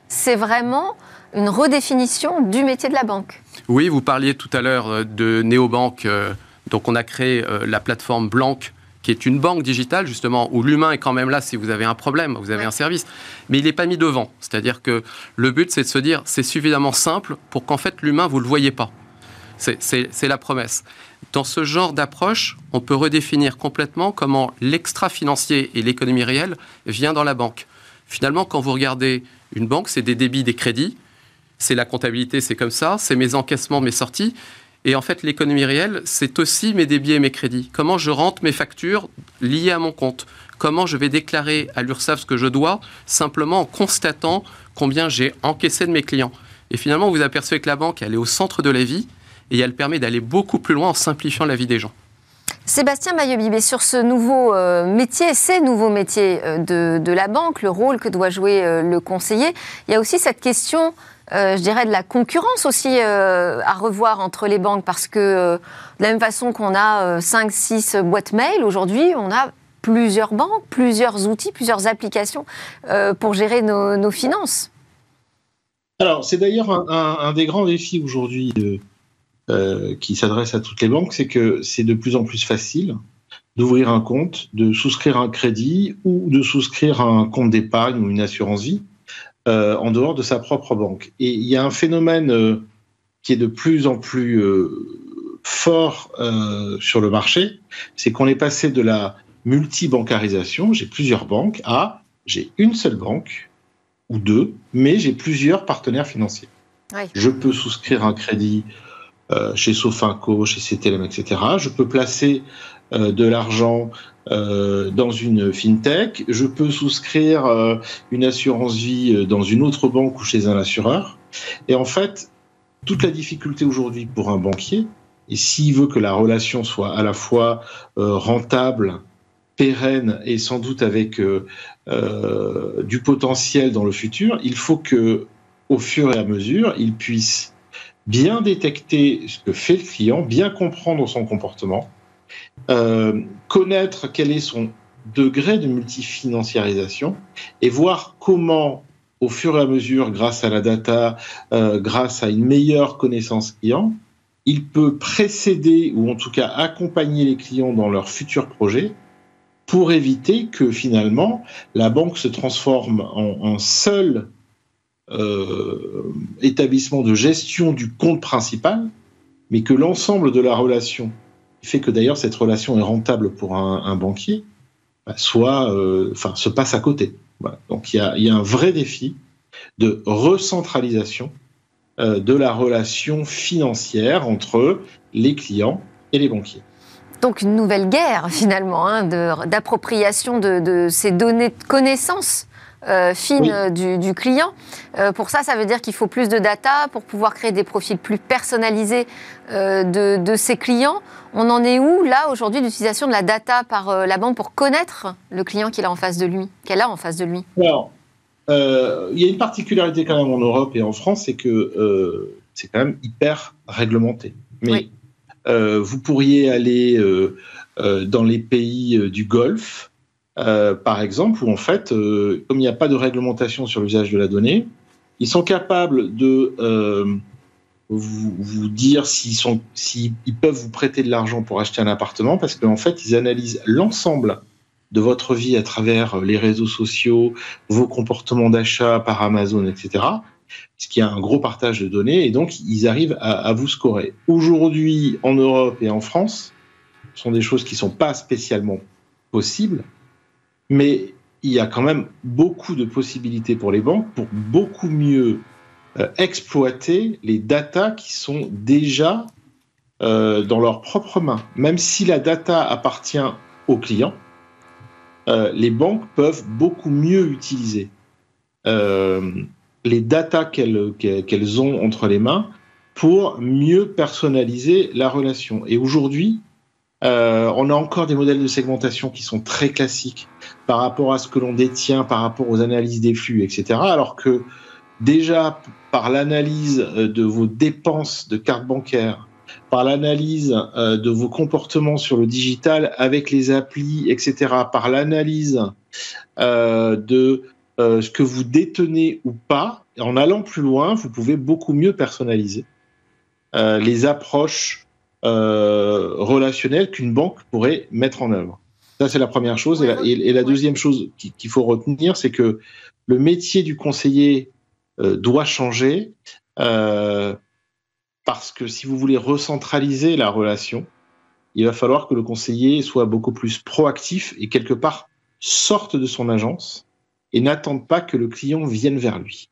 Speaker 1: c'est vraiment une redéfinition du métier de la banque.
Speaker 3: Oui, vous parliez tout à l'heure euh, de néobanque. euh, Donc, on a créé euh, la plateforme Blanc, qui est une banque digitale, justement, où l'humain est quand même là si vous avez un problème, vous avez
Speaker 1: Ouais.
Speaker 3: un service. Mais il n'est pas mis devant. C'est-à-dire que le but, c'est de se dire, c'est suffisamment simple pour qu'en fait, l'humain, vous ne le voyez pas. C'est la promesse. Dans ce genre d'approche, on peut redéfinir complètement comment l'extra-financier et l'économie réelle vient dans la banque. Finalement, quand vous regardez une banque, c'est des débits, des crédits, c'est la comptabilité, c'est comme ça, c'est mes encaissements, mes sorties. Et en fait, l'économie réelle, c'est aussi mes débits et mes crédits. Comment je rentre mes factures liées à mon compte Comment je vais déclarer à l'URSSAF ce que je dois, simplement en constatant combien j'ai encaissé de mes clients Et finalement, vous apercevez que la banque, elle est au centre de la vie et elle permet d'aller beaucoup plus loin en simplifiant la vie des gens.
Speaker 1: Sébastien Maillot-Bibé, sur ce nouveau euh, métier, ces nouveaux métiers euh, de, la banque, le rôle que doit jouer euh, le conseiller, il y a aussi cette question, je dirais, de la concurrence aussi à revoir entre les banques, parce que de la même façon qu'on a 5, 6 boîtes mail, aujourd'hui, on a plusieurs banques, plusieurs outils, plusieurs applications pour gérer nos, finances.
Speaker 4: Alors, c'est d'ailleurs un, des grands défis aujourd'hui euh, qui s'adresse à toutes les banques, c'est que c'est de plus en plus facile d'ouvrir un compte, de souscrire un crédit ou de souscrire un compte d'épargne ou une assurance vie euh, en dehors de sa propre banque. Et il y a un phénomène euh, qui est de plus en plus fort sur le marché, c'est qu'on est passé de la multibancarisation, j'ai plusieurs banques, à j'ai une seule banque ou deux, mais j'ai plusieurs partenaires financiers. Je peux souscrire un crédit euh, chez Sofinco, chez CTLM, etc. Je peux placer euh, de l'argent euh, dans une fintech. Je peux souscrire une assurance vie dans une autre banque ou chez un assureur. Et en fait, toute la difficulté aujourd'hui pour un banquier, et s'il veut que la relation soit à la fois rentable, pérenne et sans doute avec du potentiel dans le futur, il faut que, au fur et à mesure, il puisse bien détecter ce que fait le client, bien comprendre son comportement, euh, connaître quel est son degré de multifinanciarisation et voir comment, au fur et à mesure, grâce à la data, euh, grâce à une meilleure connaissance client, il peut précéder ou en tout cas accompagner les clients dans leurs futurs projets pour éviter que finalement la banque se transforme en, en seul euh, établissement de gestion du compte principal, mais que l'ensemble de la relation, qui fait que d'ailleurs cette relation est rentable pour un, banquier, bah, soit, euh, enfin, se passe à côté. Donc il y, a, un vrai défi de recentralisation euh, de la relation financière entre les clients et les banquiers.
Speaker 1: Donc une nouvelle guerre finalement hein, d'appropriation de, de, ces données de connaissances euh, fine du, client. Euh, pour ça, ça veut dire qu'il faut plus de data pour pouvoir créer des profils plus personnalisés euh, de, ses clients. On en est où, là, aujourd'hui, d'utilisation de la data par la banque pour connaître le client qu'il a en face de lui, qu'elle a en face de lui?
Speaker 4: Alors, il y a une particularité quand même en Europe et en France, c'est que c'est quand même hyper réglementé. Mais vous pourriez aller dans les pays du Golfe, euh, par exemple, où en fait, euh, comme il n'y a pas de réglementation sur l'usage de la donnée, ils sont capables de euh, vous, dire s'ils peuvent vous prêter de l'argent pour acheter un appartement, parce qu'en fait, ils analysent l'ensemble de votre vie à travers les réseaux sociaux, vos comportements d'achat par Amazon, etc. Ce qui a un gros partage de données, et donc ils arrivent à, à vous scorer. Aujourd'hui, en Europe et en France, ce sont des choses qui ne sont pas spécialement possibles mais il y a quand même beaucoup de possibilités pour les banques pour beaucoup mieux euh, exploiter les datas qui sont déjà euh, dans leurs propres mains. Même si la data appartient aux clients, euh, les banques peuvent beaucoup mieux utiliser les datas qu'elles ont entre les mains pour mieux personnaliser la relation. Et aujourd'hui, euh, on a encore des modèles de segmentation qui sont très classiques par rapport à ce que l'on détient, par rapport aux analyses des flux, etc. Alors que déjà, par l'analyse euh, de vos dépenses de carte bancaire, par l'analyse euh, de vos comportements sur le digital avec les applis, etc., par l'analyse de ce que vous détenez ou pas, en allant plus loin, vous pouvez beaucoup mieux personnaliser les approches euh, relationnel qu'une banque pourrait mettre en œuvre. Ça, c'est la première chose. Et la, deuxième chose qu'il faut retenir, c'est que le métier du conseiller euh, doit changer euh, parce que si vous voulez recentraliser la relation, il va falloir que le conseiller soit beaucoup plus proactif et quelque part sorte de son agence et n'attende pas que le client vienne vers lui.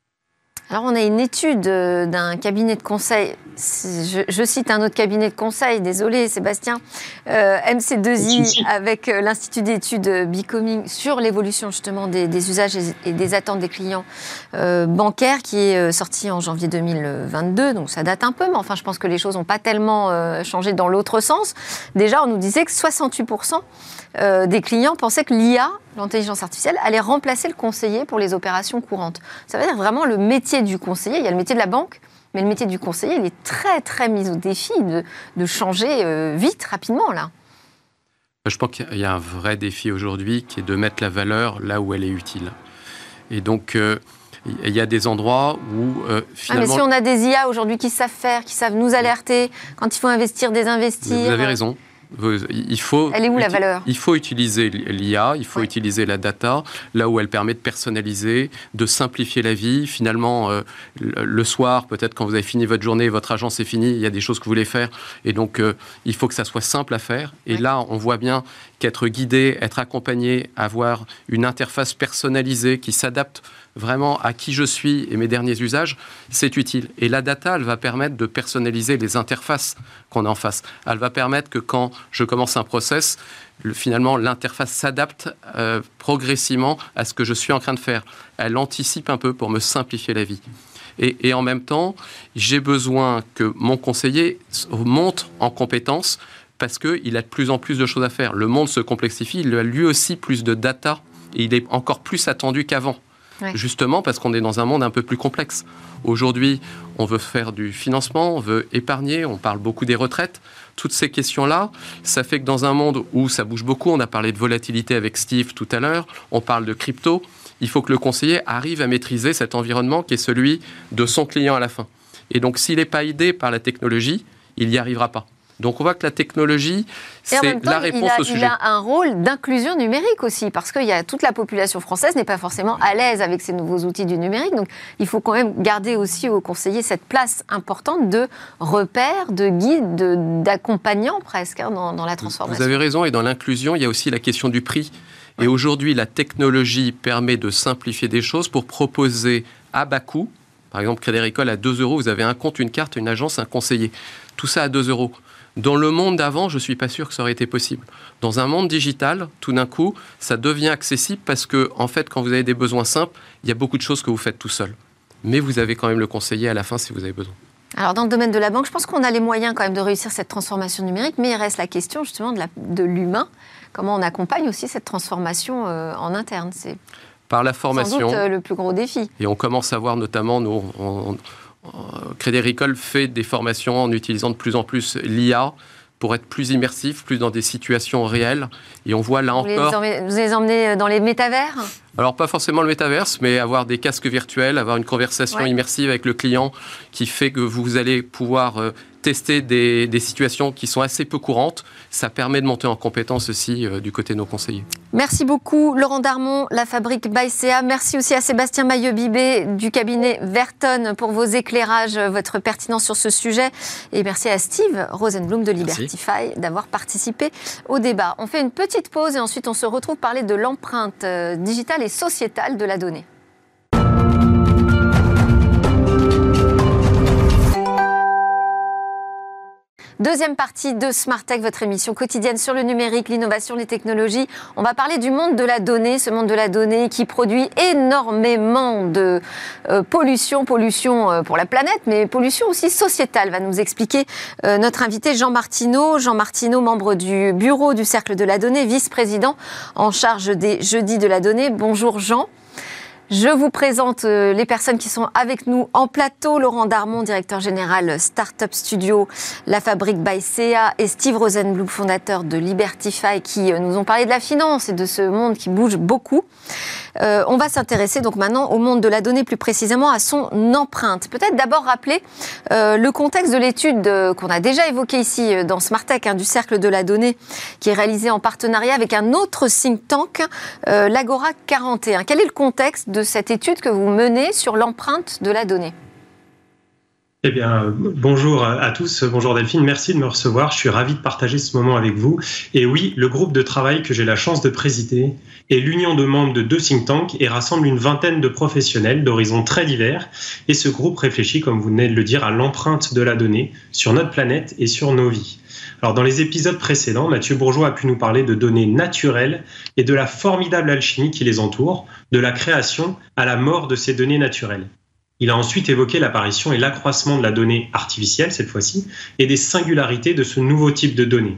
Speaker 1: Alors on a une étude d'un cabinet de conseil, je, cite un autre cabinet de conseil, désolé Sébastien, MC2I avec l'Institut d'études Becoming sur l'évolution justement des, usages et, des attentes des clients bancaires qui est sorti en janvier 2022, donc ça date un peu, mais enfin je pense que les choses n'ont pas tellement changé dans l'autre sens. Déjà on nous disait que 68% euh, des clients pensaient que l'IA, l'intelligence artificielle, allait remplacer le conseiller pour les opérations courantes. Ça veut dire vraiment le métier du conseiller, il y a le métier de la banque, mais le métier du conseiller, il est très très mis au défi de, changer euh, vite, rapidement là.
Speaker 3: Je pense qu'il y a un vrai défi aujourd'hui qui est de mettre la valeur là où elle est utile. Et donc, euh, il y a des endroits où finalement...
Speaker 1: Ah, mais si on a des IA aujourd'hui qui savent faire, qui savent nous alerter, quand il faut investir, désinvestir...
Speaker 3: Vous avez raison. Il faut,
Speaker 1: elle est où la valeur
Speaker 3: Il faut utiliser l'IA, il faut utiliser la data là où elle permet de personnaliser, de simplifier la vie. Finalement, euh, le soir, peut-être quand vous avez fini votre journée, votre agence est finie, il y a des choses que vous voulez faire. Et donc, euh, il faut que ça soit simple à faire. Et là, on voit bien qu'être guidé, être accompagné, avoir une interface personnalisée qui s'adapte vraiment à qui je suis et mes derniers usages, c'est utile. Et la data, elle va permettre de personnaliser les interfaces qu'on a en face. Elle va permettre que quand je commence un process, finalement, l'interface s'adapte euh, progressivement à ce que je suis en train de faire. Elle anticipe un peu pour me simplifier la vie. Et, et en même temps, j'ai besoin que mon conseiller monte en compétences parce qu'il a de plus en plus de choses à faire. Le monde se complexifie, il a lui aussi plus de data et il est encore plus attendu qu'avant justement parce qu'on est dans un monde un peu plus complexe. Aujourd'hui, on veut faire du financement, on veut épargner, on parle beaucoup des retraites. Toutes ces questions-là, ça fait que dans un monde où ça bouge beaucoup, on a parlé de volatilité avec Steve tout à l'heure, on parle de crypto, il faut que le conseiller arrive à maîtriser cet environnement qui est celui de son client à la fin. Et donc s'il n'est pas aidé par la technologie, il n'y arrivera pas. Donc on voit que la technologie, c'est la réponse
Speaker 1: au
Speaker 3: sujet.
Speaker 1: Il a un rôle d'inclusion numérique aussi, parce que y a, toute la population française n'est pas forcément à l'aise avec ces nouveaux outils du numérique. Donc il faut quand même garder aussi aux conseillers cette place importante de repère, de guide, d'accompagnant presque hein, dans, la transformation.
Speaker 3: Vous avez raison, et dans l'inclusion, il y a aussi la question du prix. Et aujourd'hui, la technologie permet de simplifier des choses pour proposer à bas coût, par exemple, Crédit Agricole à 2 euros, vous avez un compte, une carte, une agence, un conseiller. Tout ça à 2 euros. Dans le monde d'avant, je ne suis pas sûr que ça aurait été possible. Dans un monde digital, tout d'un coup, ça devient accessible parce que, en fait, quand vous avez des besoins simples, il y a beaucoup de choses que vous faites tout seul. Mais vous avez quand même le conseiller à la fin si vous avez besoin.
Speaker 1: Alors, dans le domaine de la banque, je pense qu'on a les moyens quand même de réussir cette transformation numérique, mais il reste la question justement de l'humain. Comment on accompagne aussi cette transformation euh, en interne?
Speaker 3: C'est par la formation. Sans
Speaker 1: doute euh, le plus gros défi.
Speaker 3: Et on commence à voir notamment, nous, Crédit Agricole fait des formations en utilisant de plus en plus l'IA pour être plus immersif, plus dans des situations réelles. Et on voit là
Speaker 1: vous
Speaker 3: encore...
Speaker 1: Les vous les emmenez dans les métavers
Speaker 3: alors pas forcément le métaverse, mais avoir des casques virtuels, avoir une conversation immersive avec le client qui fait que vous allez pouvoir euh, tester des, situations qui sont assez peu courantes. Ça permet de monter en compétence aussi euh, du côté de nos conseillers.
Speaker 1: Merci beaucoup Laurent Darmon, la fabrique Baïséa. Merci aussi à Sébastien Maillot-Bibé du cabinet Verton pour vos éclairages, votre pertinence sur ce sujet. Et merci à Steve Rosenblum de Libertify d'avoir participé au débat. On fait une petite pause et ensuite on se retrouve parler de l'empreinte euh, digitale et sociétale de la donnée. Deuxième partie de Smart Tech, votre émission quotidienne sur le numérique, l'innovation, les technologies. On va parler du monde de la donnée, ce monde de la donnée qui produit énormément de euh, pollution, pollution euh, pour la planète, mais pollution aussi sociétale, va nous expliquer euh, notre invité Jean Martineau. Jean Martineau, membre du bureau du Cercle de la Donnée, vice-président en charge des Jeudis de la Donnée. Bonjour Jean. Je vous présente euh, les personnes qui sont avec nous en plateau. Laurent Darmon, directeur général Startup Studio, La Fabrique by CA et Steve Rosenblum, fondateur de Libertify, qui euh, nous ont parlé de la finance et de ce monde qui bouge beaucoup. Euh, on va s'intéresser donc maintenant au monde de la donnée, plus précisément à son empreinte. Peut-être d'abord rappeler le contexte de l'étude qu'on a déjà évoquée ici dans Smartech, hein, du Cercle de la donnée, qui est réalisé en partenariat avec un autre think tank, l'Agora 41. Quel est le contexte de cette étude que vous menez sur l'empreinte de la donnée?
Speaker 5: Eh bien, bonjour à tous, bonjour Delphine, merci de me recevoir. Je suis ravi de partager ce moment avec vous. Et oui, le groupe de travail que j'ai la chance de présider est l'union de membres de deux think tanks et rassemble une vingtaine de professionnels d'horizons très divers. Et ce groupe réfléchit, comme vous venez de le dire, à l'empreinte de la donnée sur notre planète et sur nos vies. Alors, dans les épisodes précédents, Mathieu Bourgeois a pu nous parler de données naturelles et de la formidable alchimie qui les entoure, de la création à la mort de ces données naturelles. Il a ensuite évoqué l'apparition et l'accroissement de la donnée artificielle, cette fois-ci, et des singularités de ce nouveau type de données.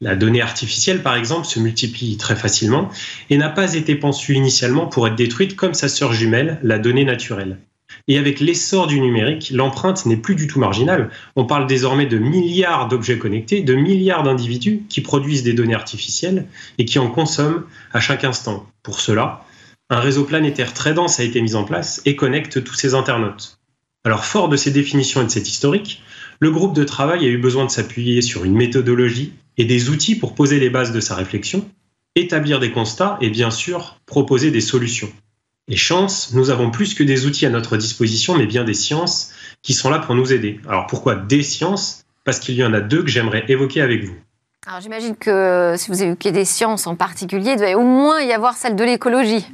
Speaker 5: La donnée artificielle, par exemple, se multiplie très facilement et n'a pas été pensée initialement pour être détruite comme sa sœur jumelle, la donnée naturelle. Et avec l'essor du numérique, l'empreinte n'est plus du tout marginale. On parle désormais de milliards d'objets connectés, de milliards d'individus qui produisent des données artificielles et qui en consomment à chaque instant. Pour cela, un réseau planétaire très dense a été mis en place et connecte tous ces internautes. Alors, fort de ces définitions et de cet historique, le groupe de travail a eu besoin de s'appuyer sur une méthodologie et des outils pour poser les bases de sa réflexion, établir des constats et bien sûr proposer des solutions. Et chance, nous avons plus que des outils à notre disposition, mais bien des sciences qui sont là pour nous aider. Alors pourquoi des sciences? Parce qu'il y en a deux que j'aimerais évoquer avec vous.
Speaker 1: Alors j'imagine que si vous évoquez des sciences en particulier, il doit au moins y avoir celle de l'écologie.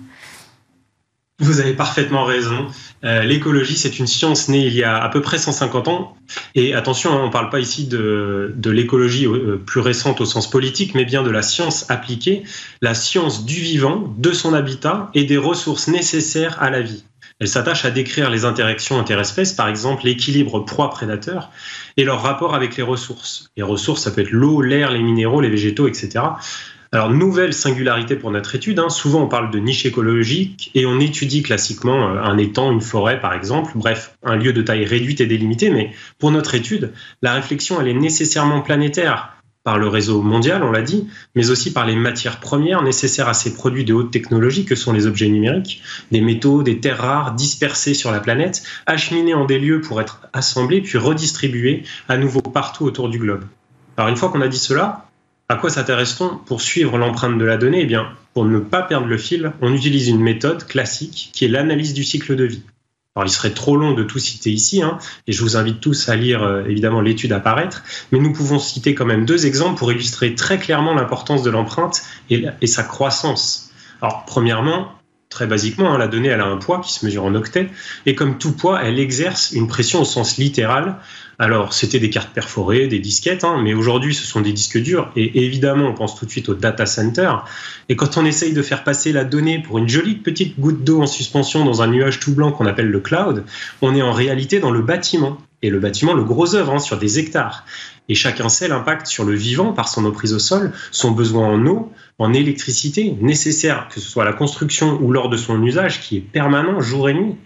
Speaker 5: Vous avez parfaitement raison. Euh, l'écologie, c'est une science née il y a à peu près 150 ans. Et attention, hein, on ne parle pas ici de, l'écologie euh, plus récente au sens politique, mais bien de la science appliquée, la science du vivant, de son habitat et des ressources nécessaires à la vie. Elle s'attache à décrire les interactions interespèces, par exemple l'équilibre proie-prédateur, et leur rapport avec les ressources. Les ressources, ça peut être l'eau, l'air, les minéraux, les végétaux, etc. Alors, nouvelle singularité pour notre étude, hein. souvent on parle de niche écologique et on étudie classiquement euh, un étang, une forêt par exemple, bref, un lieu de taille réduite et délimité, mais pour notre étude, la réflexion elle est nécessairement planétaire par le réseau mondial, on l'a dit, mais aussi par les matières premières nécessaires à ces produits de haute technologie que sont les objets numériques, des métaux, des terres rares dispersés sur la planète, acheminés en des lieux pour être assemblés puis redistribués à nouveau partout autour du globe. Alors une fois qu'on a dit cela, à quoi s'intéresse-t-on pour suivre l'empreinte de la donnée? Eh bien, pour ne pas perdre le fil, on utilise une méthode classique qui est l'analyse du cycle de vie. Alors, il serait trop long de tout citer ici, hein, et je vous invite tous à lire euh, évidemment l'étude à paraître, mais nous pouvons citer quand même deux exemples pour illustrer très clairement l'importance de l'empreinte et, sa croissance. Alors, premièrement, très basiquement, hein, la donnée elle a un poids qui se mesure en octets, et comme tout poids, elle exerce une pression au sens littéral alors, c'était des cartes perforées, des disquettes, hein, mais aujourd'hui, ce sont des disques durs. Et évidemment, on pense tout de suite au data center. Et quand on essaye de faire passer la donnée pour une jolie petite goutte d'eau en suspension dans un nuage tout blanc qu'on appelle le cloud, on est en réalité dans le bâtiment. Et le bâtiment, le gros œuvre, hein, sur des hectares. Et chacun sait l'impact sur le vivant par son emprise au sol, son besoin en eau, en électricité nécessaire, que ce soit à la construction ou lors de son usage, qui est permanent jour et nuit.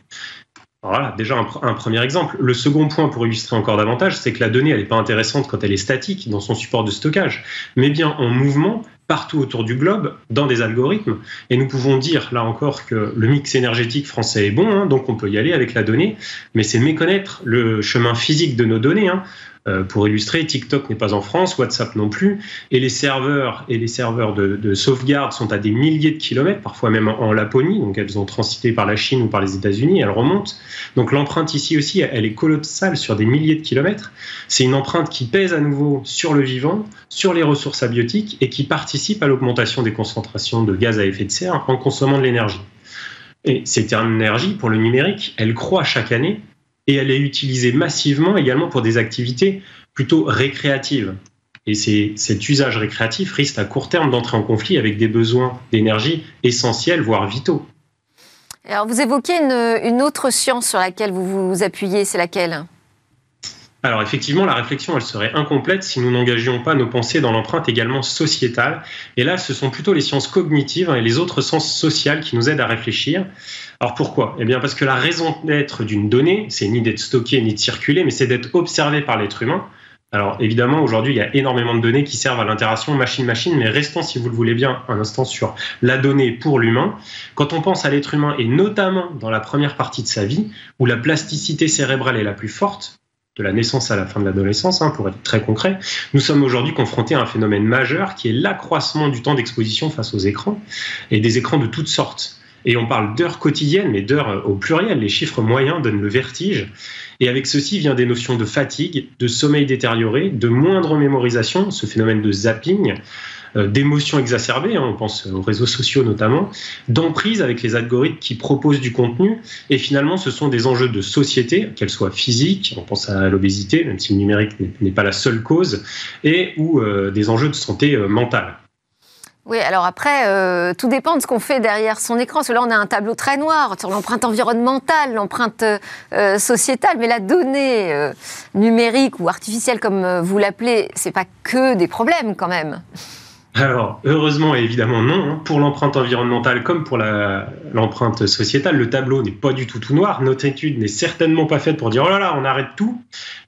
Speaker 5: Voilà, déjà un, premier exemple. Le second point pour illustrer encore davantage, c'est que la donnée, n'est pas intéressante quand elle est statique dans son support de stockage, mais bien en mouvement partout autour du globe dans des algorithmes. Et nous pouvons dire là encore que le mix énergétique français est bon, hein, donc on peut y aller avec la donnée, mais c'est méconnaître le chemin physique de nos données. Hein. Euh, pour illustrer, TikTok n'est pas en France, WhatsApp non plus, et les serveurs et les serveurs de, sauvegarde sont à des milliers de kilomètres, parfois même en, Laponie, donc elles ont transité par la Chine ou par les États-Unis, elles remontent. Donc l'empreinte ici aussi, elle est colossale sur des milliers de kilomètres. C'est une empreinte qui pèse à nouveau sur le vivant, sur les ressources abiotiques et qui participe à l'augmentation des concentrations de gaz à effet de serre en consommant de l'énergie. Et cette énergie, pour le numérique, elle croît chaque année et elle est utilisée massivement également pour des activités plutôt récréatives. Et cet usage récréatif risque à court terme d'entrer en conflit avec des besoins d'énergie essentiels, voire vitaux.
Speaker 1: Alors vous évoquez une, une autre science sur laquelle vous vous appuyez, c'est laquelle?
Speaker 5: Alors effectivement, la réflexion, elle serait incomplète si nous n'engagions pas nos pensées dans l'empreinte également sociétale. Et là, ce sont plutôt les sciences cognitives et les autres sciences sociales qui nous aident à réfléchir. Alors pourquoi? Eh bien parce que la raison d'être d'une donnée, c'est ni d'être stockée ni de circuler, mais c'est d'être observée par l'être humain. Alors évidemment, aujourd'hui, il y a énormément de données qui servent à l'interaction machine-machine, mais restons, si vous le voulez bien, un instant sur la donnée pour l'humain. Quand on pense à l'être humain, et notamment dans la première partie de sa vie, où la plasticité cérébrale est la plus forte, de la naissance à la fin de l'adolescence, hein, pour être très concret, nous sommes aujourd'hui confrontés à un phénomène majeur qui est l'accroissement du temps d'exposition face aux écrans, et des écrans de toutes sortes. Et on parle d'heures quotidiennes, mais d'heures au pluriel. Les chiffres moyens donnent le vertige. Et avec ceci vient des notions de fatigue, de sommeil détérioré, de moindre mémorisation, ce phénomène de zapping, euh, d'émotions exacerbées, hein, on pense aux réseaux sociaux notamment, d'emprise avec les algorithmes qui proposent du contenu. Et finalement, ce sont des enjeux de société, qu'elles soient physiques, on pense à l'obésité, même si le numérique n'est pas la seule cause, et ou euh, des enjeux de santé euh, mentale.
Speaker 1: Oui, alors après, tout dépend de ce qu'on fait derrière son écran. Parce que là, on a un tableau très noir sur l'empreinte environnementale, l'empreinte sociétale, mais la donnée numérique ou artificielle, comme vous l'appelez, c'est pas que des problèmes quand même.
Speaker 5: Alors, heureusement et évidemment non. Hein. Pour l'empreinte environnementale comme pour l'empreinte sociétale, le tableau n'est pas du tout tout noir. Notre étude n'est certainement pas faite pour dire oh là là, on arrête tout,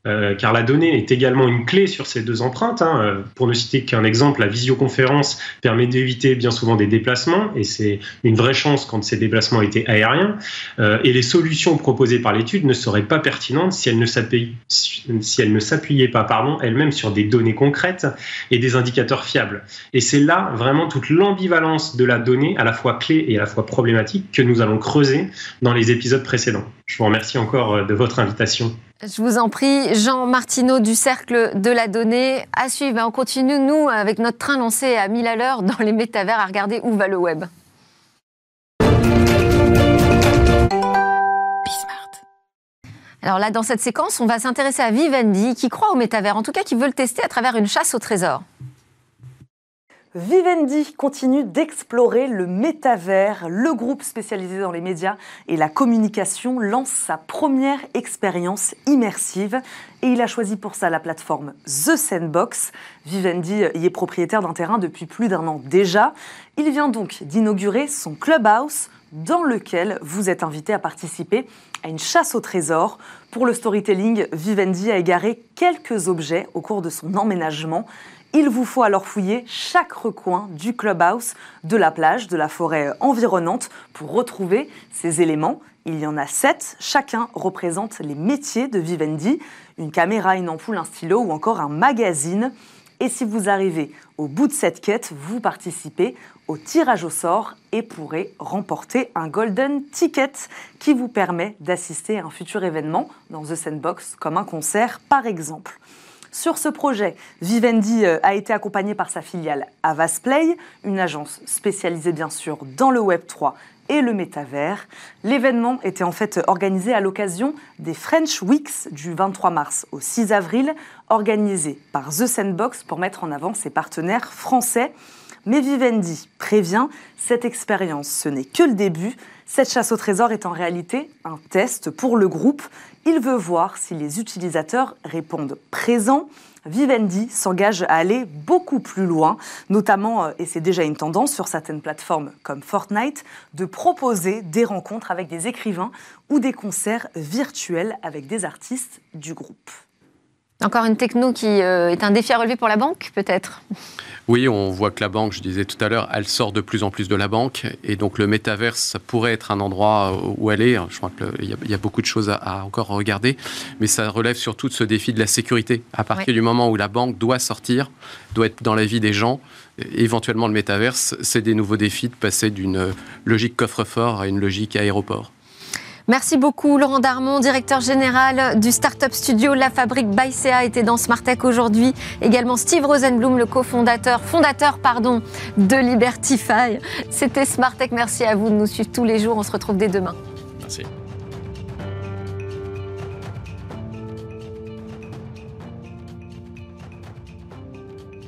Speaker 5: euh, car la donnée est également une clé sur ces deux empreintes. Hein. Euh, pour ne citer qu'un exemple, la visioconférence permet d'éviter bien souvent des déplacements, et c'est une vraie chance quand ces déplacements étaient aériens. Euh, et les solutions proposées par l'étude ne seraient pas pertinentes si elles ne s'appuyaient pas pardon, elles-mêmes sur des données concrètes et des indicateurs fiables. Et c'est là vraiment toute l'ambivalence de la donnée, à la fois clé et à la fois problématique, que nous allons creuser dans les épisodes précédents. Je vous remercie encore de votre invitation.
Speaker 1: Je vous en prie, Jean Martineau du Cercle de la Donnée. À suivre, on continue, nous, avec notre train lancé à 1000 à l'heure dans les métavers, à regarder où va le web. Alors là, dans cette séquence, on va s'intéresser à Vivendi, qui croit au métavers, en tout cas qui veut le tester à travers une chasse au trésor.
Speaker 6: Vivendi continue d'explorer le métavers. Le groupe spécialisé dans les médias et la communication lance sa première expérience immersive et il a choisi pour ça la plateforme The Sandbox. Vivendi y est propriétaire d'un terrain depuis plus d'un an déjà. Il vient donc d'inaugurer son clubhouse dans lequel vous êtes invité à participer à une chasse au trésor. Pour le storytelling, Vivendi a égaré quelques objets au cours de son emménagement. Il vous faut alors fouiller chaque recoin du clubhouse, de la plage, de la forêt environnante pour retrouver ces éléments. Il y en a sept, chacun représente les métiers de Vivendi, une caméra, une ampoule, un stylo ou encore un magazine. Et si vous arrivez au bout de cette quête, vous participez au tirage au sort et pourrez remporter un golden ticket qui vous permet d'assister à un futur événement dans The Sandbox, comme un concert par exemple. Sur ce projet, Vivendi euh, a été accompagné par sa filiale Avasplay, une agence spécialisée bien sûr dans le Web 3 et le métavers. L'événement était en fait organisé à l'occasion des French Weeks du 23 mars au 6 avril, organisé par The Sandbox pour mettre en avant ses partenaires français. Mais Vivendi prévient, cette expérience, ce n'est que le début. Cette chasse au trésor est en réalité un test pour le groupe. Il veut voir si les utilisateurs répondent présents. Vivendi s'engage à aller beaucoup plus loin, notamment, euh, et c'est déjà une tendance sur certaines plateformes comme Fortnite, de proposer des rencontres avec des écrivains ou des concerts virtuels avec des artistes du groupe.
Speaker 1: Encore une techno qui euh, est un défi à relever pour la banque, peut-être?
Speaker 3: Oui, on voit que la banque, je disais tout à l'heure, elle sort de plus en plus de la banque. Et donc le métaverse, ça pourrait être un endroit euh, où aller. Je crois qu'il y, a beaucoup de choses à, encore regarder. Mais ça relève surtout de ce défi de la sécurité. À partir du moment où la banque doit sortir, doit être dans la vie des gens, éventuellement le métaverse, c'est des nouveaux défis de passer d'une logique coffre-fort à une logique aéroport.
Speaker 1: Merci beaucoup Laurent Darmon, directeur général du Startup Studio La Fabrique Baïséa était dans Smartech aujourd'hui. Également Steve Rosenblum, le cofondateur, fondateur pardon, de Libertify. C'était Smartech. Merci à vous de nous suivre tous les jours. On se retrouve dès demain.
Speaker 2: Merci.